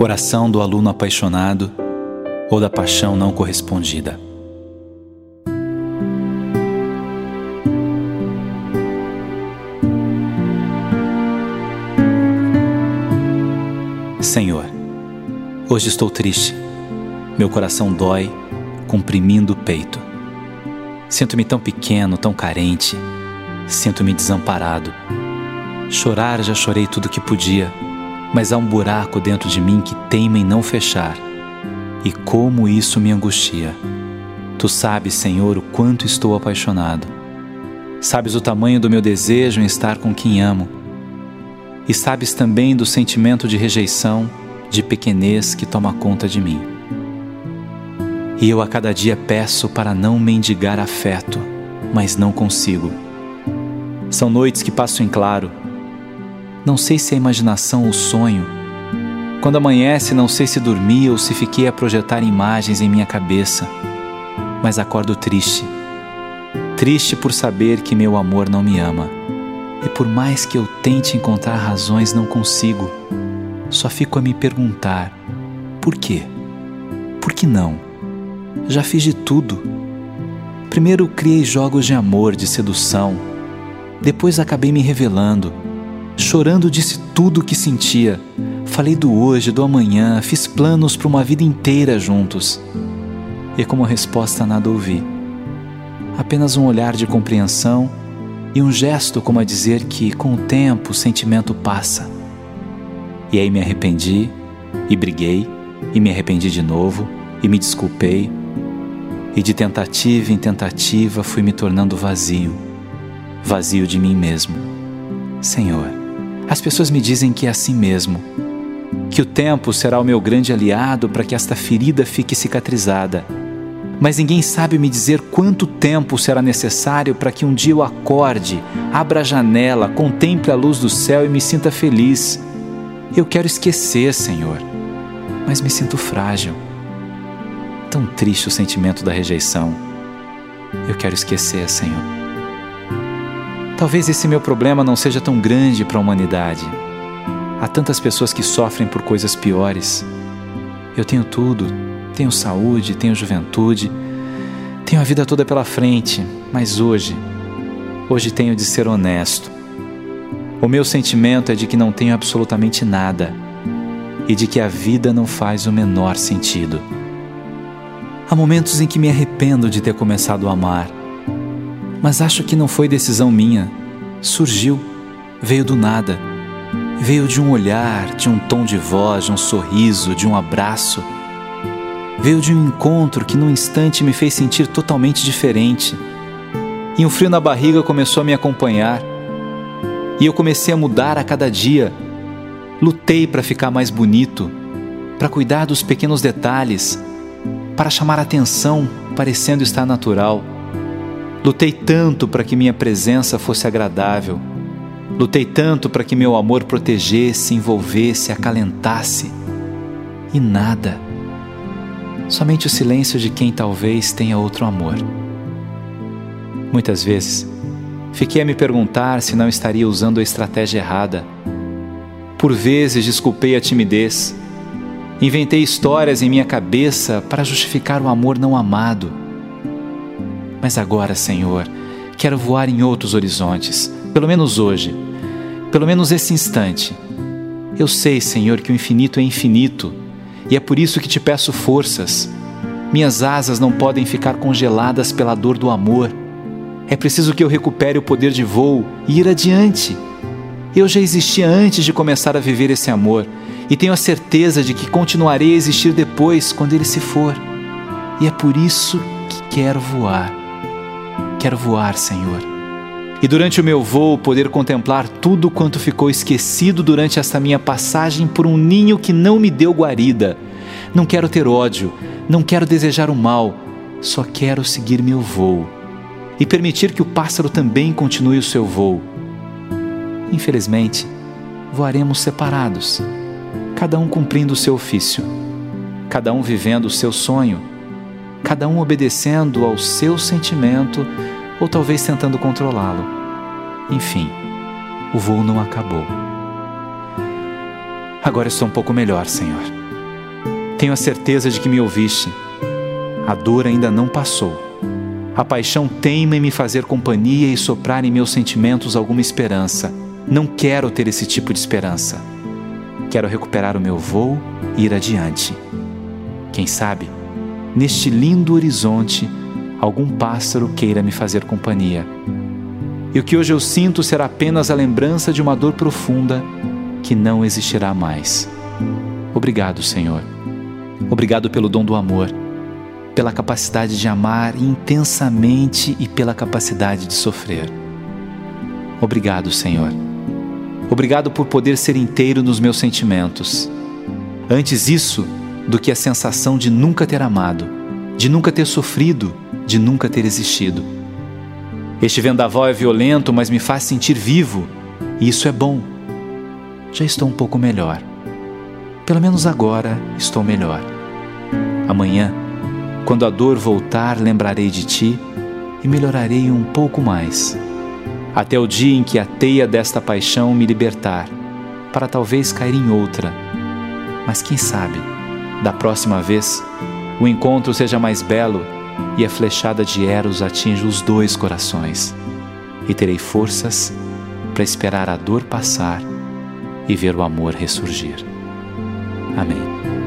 Oração do aluno apaixonado ou da paixão não correspondida. Senhor, hoje estou triste. Meu coração dói, comprimindo o peito. Sinto-me tão pequeno, tão carente. Sinto-me desamparado. Chorar já chorei tudo que podia mas há um buraco dentro de mim que teima em não fechar. E como isso me angustia. Tu sabes, Senhor, o quanto estou apaixonado. Sabes o tamanho do meu desejo em estar com quem amo. E sabes também do sentimento de rejeição, de pequenez que toma conta de mim. E eu a cada dia peço para não mendigar afeto, mas não consigo. São noites que passo em claro, não sei se é imaginação ou sonho. Quando amanhece, não sei se dormi ou se fiquei a projetar imagens em minha cabeça, mas acordo triste. Triste por saber que meu amor não me ama. E por mais que eu tente encontrar razões, não consigo. Só fico a me perguntar: por quê? Por que não? Já fiz de tudo. Primeiro criei jogos de amor, de sedução. Depois acabei me revelando Chorando, disse tudo o que sentia. Falei do hoje, do amanhã, fiz planos para uma vida inteira juntos. E como resposta, nada ouvi. Apenas um olhar de compreensão e um gesto como a dizer que, com o tempo, o sentimento passa. E aí me arrependi, e briguei, e me arrependi de novo, e me desculpei. E de tentativa em tentativa fui me tornando vazio, vazio de mim mesmo. Senhor, as pessoas me dizem que é assim mesmo, que o tempo será o meu grande aliado para que esta ferida fique cicatrizada. Mas ninguém sabe me dizer quanto tempo será necessário para que um dia eu acorde, abra a janela, contemple a luz do céu e me sinta feliz. Eu quero esquecer, Senhor, mas me sinto frágil. Tão triste o sentimento da rejeição. Eu quero esquecer, Senhor. Talvez esse meu problema não seja tão grande para a humanidade. Há tantas pessoas que sofrem por coisas piores. Eu tenho tudo, tenho saúde, tenho juventude, tenho a vida toda pela frente, mas hoje, hoje tenho de ser honesto. O meu sentimento é de que não tenho absolutamente nada e de que a vida não faz o menor sentido. Há momentos em que me arrependo de ter começado a amar mas acho que não foi decisão minha. Surgiu, veio do nada. Veio de um olhar, de um tom de voz, de um sorriso, de um abraço. Veio de um encontro que num instante me fez sentir totalmente diferente. E um frio na barriga começou a me acompanhar. E eu comecei a mudar a cada dia. Lutei para ficar mais bonito, para cuidar dos pequenos detalhes, para chamar atenção, parecendo estar natural. Lutei tanto para que minha presença fosse agradável. Lutei tanto para que meu amor protegesse, envolvesse, acalentasse. E nada. Somente o silêncio de quem talvez tenha outro amor. Muitas vezes, fiquei a me perguntar se não estaria usando a estratégia errada. Por vezes, desculpei a timidez. Inventei histórias em minha cabeça para justificar o amor não amado mas agora, Senhor, quero voar em outros horizontes, pelo menos hoje, pelo menos esse instante. Eu sei, Senhor, que o infinito é infinito e é por isso que te peço forças. Minhas asas não podem ficar congeladas pela dor do amor. É preciso que eu recupere o poder de voo e ir adiante. Eu já existia antes de começar a viver esse amor e tenho a certeza de que continuarei a existir depois, quando ele se for. E é por isso que quero voar. Quero voar, Senhor. E durante o meu voo poder contemplar tudo quanto ficou esquecido durante esta minha passagem por um ninho que não me deu guarida. Não quero ter ódio, não quero desejar o mal, só quero seguir meu voo e permitir que o pássaro também continue o seu voo. Infelizmente, voaremos separados, cada um cumprindo o seu ofício, cada um vivendo o seu sonho cada um obedecendo ao seu sentimento ou talvez tentando controlá-lo. Enfim, o voo não acabou. Agora estou um pouco melhor, Senhor. Tenho a certeza de que me ouviste. A dor ainda não passou. A paixão teima em me fazer companhia e soprar em meus sentimentos alguma esperança. Não quero ter esse tipo de esperança. Quero recuperar o meu voo e ir adiante. Quem sabe, neste lindo horizonte, algum pássaro queira me fazer companhia. E o que hoje eu sinto será apenas a lembrança de uma dor profunda que não existirá mais. Obrigado, Senhor. Obrigado pelo dom do amor pela capacidade de amar intensamente e pela capacidade de sofrer. Obrigado, Senhor. Obrigado por poder ser inteiro nos meus sentimentos. Antes isso do que a sensação de nunca ter amado, de nunca ter sofrido, de nunca ter existido. Este vendaval é violento, mas me faz sentir vivo, e isso é bom. Já estou um pouco melhor. Pelo menos agora estou melhor. Amanhã quando a dor voltar, lembrarei de ti e melhorarei um pouco mais, até o dia em que a teia desta paixão me libertar, para talvez cair em outra. Mas quem sabe, da próxima vez, o encontro seja mais belo e a flechada de Eros atinja os dois corações, e terei forças para esperar a dor passar e ver o amor ressurgir. Amém.